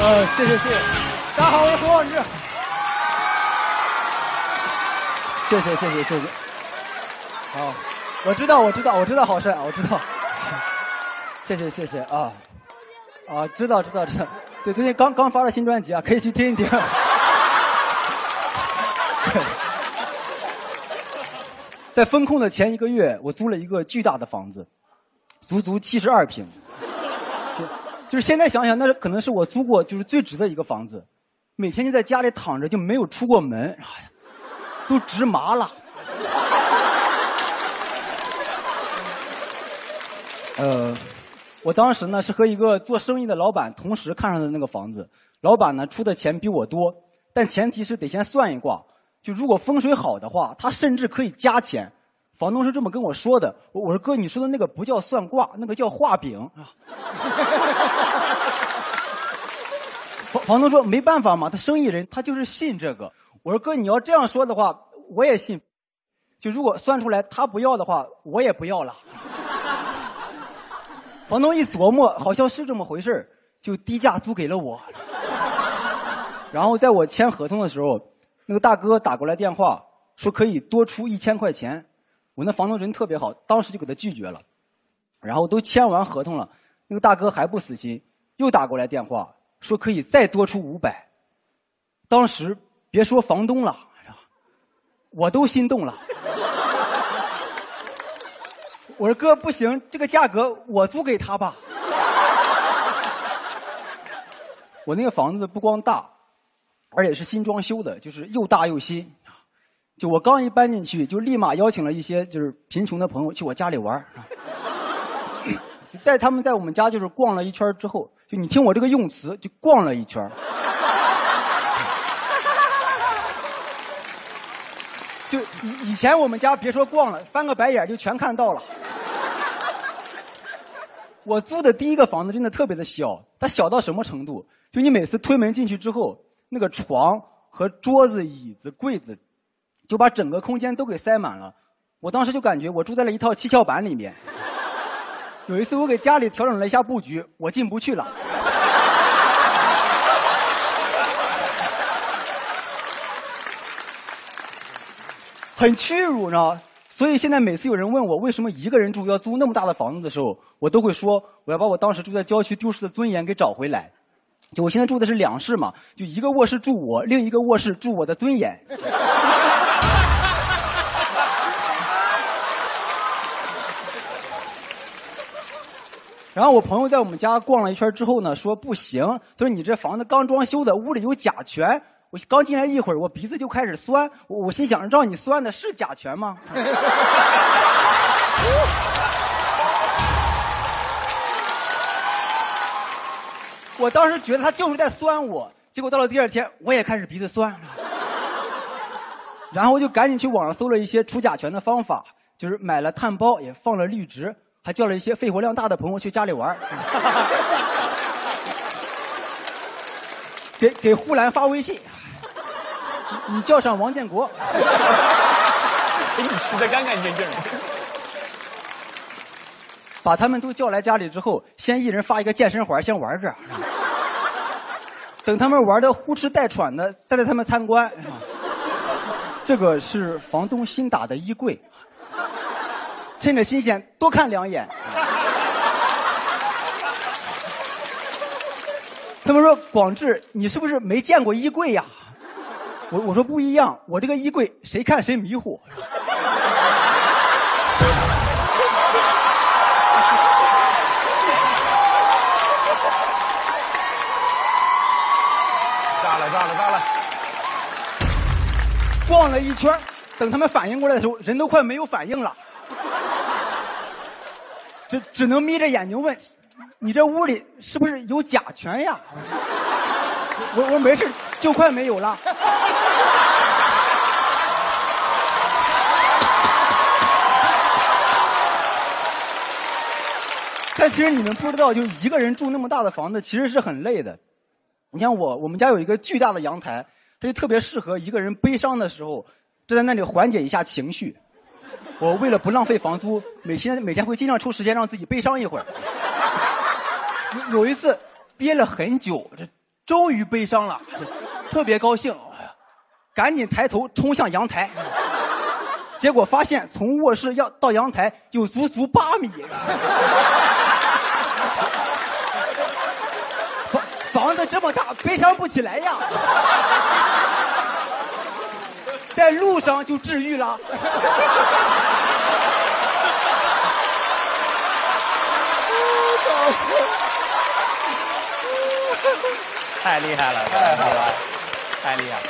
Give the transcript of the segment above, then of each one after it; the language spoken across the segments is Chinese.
呃，谢谢谢谢，大家好，我是何广智。谢谢谢谢谢谢。好，我知道我知道我知道好帅，我知道。谢谢谢谢啊啊，知道知道知道。对，最近刚刚发了新专辑啊，可以去听一听。在风控的前一个月，我租了一个巨大的房子，足足七十二平。就是现在想想，那是可能是我租过就是最值的一个房子。每天就在家里躺着，就没有出过门，都直麻了。呃，我当时呢是和一个做生意的老板同时看上的那个房子，老板呢出的钱比我多，但前提是得先算一卦。就如果风水好的话，他甚至可以加钱。房东是这么跟我说的。我我说哥，你说的那个不叫算卦，那个叫画饼啊。房房东说没办法嘛，他生意人他就是信这个。我说哥，你要这样说的话，我也信。就如果算出来他不要的话，我也不要了。房东一琢磨，好像是这么回事就低价租给了我。然后在我签合同的时候。那个大哥打过来电话，说可以多出一千块钱，我那房东人特别好，当时就给他拒绝了。然后都签完合同了，那个大哥还不死心，又打过来电话，说可以再多出五百。当时别说房东了，我都心动了。我说哥不行，这个价格我租给他吧。我那个房子不光大。而且是新装修的，就是又大又新。就我刚一搬进去，就立马邀请了一些就是贫穷的朋友去我家里玩 就带他们在我们家就是逛了一圈之后，就你听我这个用词，就逛了一圈 就以以前我们家别说逛了，翻个白眼就全看到了。我租的第一个房子真的特别的小，它小到什么程度？就你每次推门进去之后。那个床和桌子、椅子、柜子，就把整个空间都给塞满了。我当时就感觉我住在了一套七巧板里面。有一次我给家里调整了一下布局，我进不去了，很屈辱呢。所以现在每次有人问我为什么一个人住要租那么大的房子的时候，我都会说我要把我当时住在郊区丢失的尊严给找回来。就我现在住的是两室嘛，就一个卧室住我，另一个卧室住我的尊严。然后我朋友在我们家逛了一圈之后呢，说不行，他说你这房子刚装修的，屋里有甲醛。我刚进来一会儿，我鼻子就开始酸，我心想，让你酸的是甲醛吗？我当时觉得他就是在酸我，结果到了第二天，我也开始鼻子酸，然后我就赶紧去网上搜了一些除甲醛的方法，就是买了炭包，也放了绿植，还叫了一些肺活量大的朋友去家里玩 给给呼兰发微信，你叫上王建国，给你吃的干干净净的。把他们都叫来家里之后，先一人发一个健身环，先玩着。等他们玩的呼哧带喘的，再带他们参观。这个是房东新打的衣柜，趁着新鲜多看两眼。他们说：“广志，你是不是没见过衣柜呀？”我我说不一样，我这个衣柜谁看谁迷糊。逛了一圈，等他们反应过来的时候，人都快没有反应了，只只能眯着眼睛问：“你这屋里是不是有甲醛呀？”我我没事，就快没有了。但其实你们不知道，就一个人住那么大的房子，其实是很累的。你像我，我们家有一个巨大的阳台。它就特别适合一个人悲伤的时候，就在那里缓解一下情绪。我为了不浪费房租，每天每天会尽量抽时间让自己悲伤一会儿。有有一次憋了很久，这终于悲伤了，特别高兴，赶紧抬头冲向阳台，结果发现从卧室要到阳台有足足八米。房房子这么大，悲伤不起来呀。在路上就治愈了。太厉害了，太好了，太厉害了。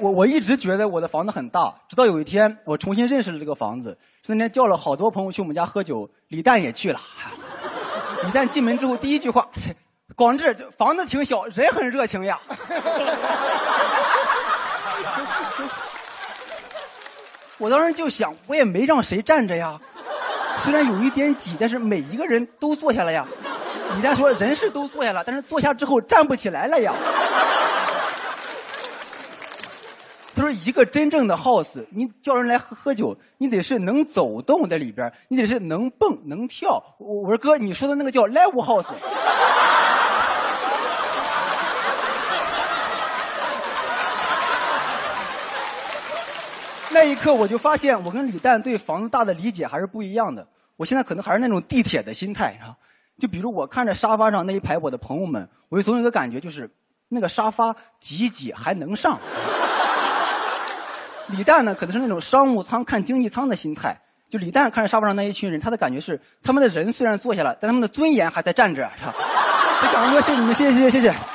我我一直觉得我的房子很大，直到有一天我重新认识了这个房子。那天叫了好多朋友去我们家喝酒，李诞也去了。李诞进门之后第一句话：“ 广志，这房子挺小，人很热情呀。”我当时就想，我也没让谁站着呀，虽然有一点挤，但是每一个人都坐下了呀。李诞说：“人是都坐下了，但是坐下之后站不起来了呀。”他说：“一个真正的 house，你叫人来喝喝酒，你得是能走动在里边，你得是能蹦能跳。”我我说：“哥，你说的那个叫 live house。”那一刻，我就发现我跟李诞对房子大的理解还是不一样的。我现在可能还是那种地铁的心态啊，就比如我看着沙发上那一排我的朋友们，我就总有一个感觉，就是那个沙发挤挤还能上。李诞呢，可能是那种商务舱看经济舱的心态。就李诞看着沙发上那一群人，他的感觉是，他们的人虽然坐下了，但他们的尊严还在站着。就讲 说谢谢你们，谢谢谢谢谢谢。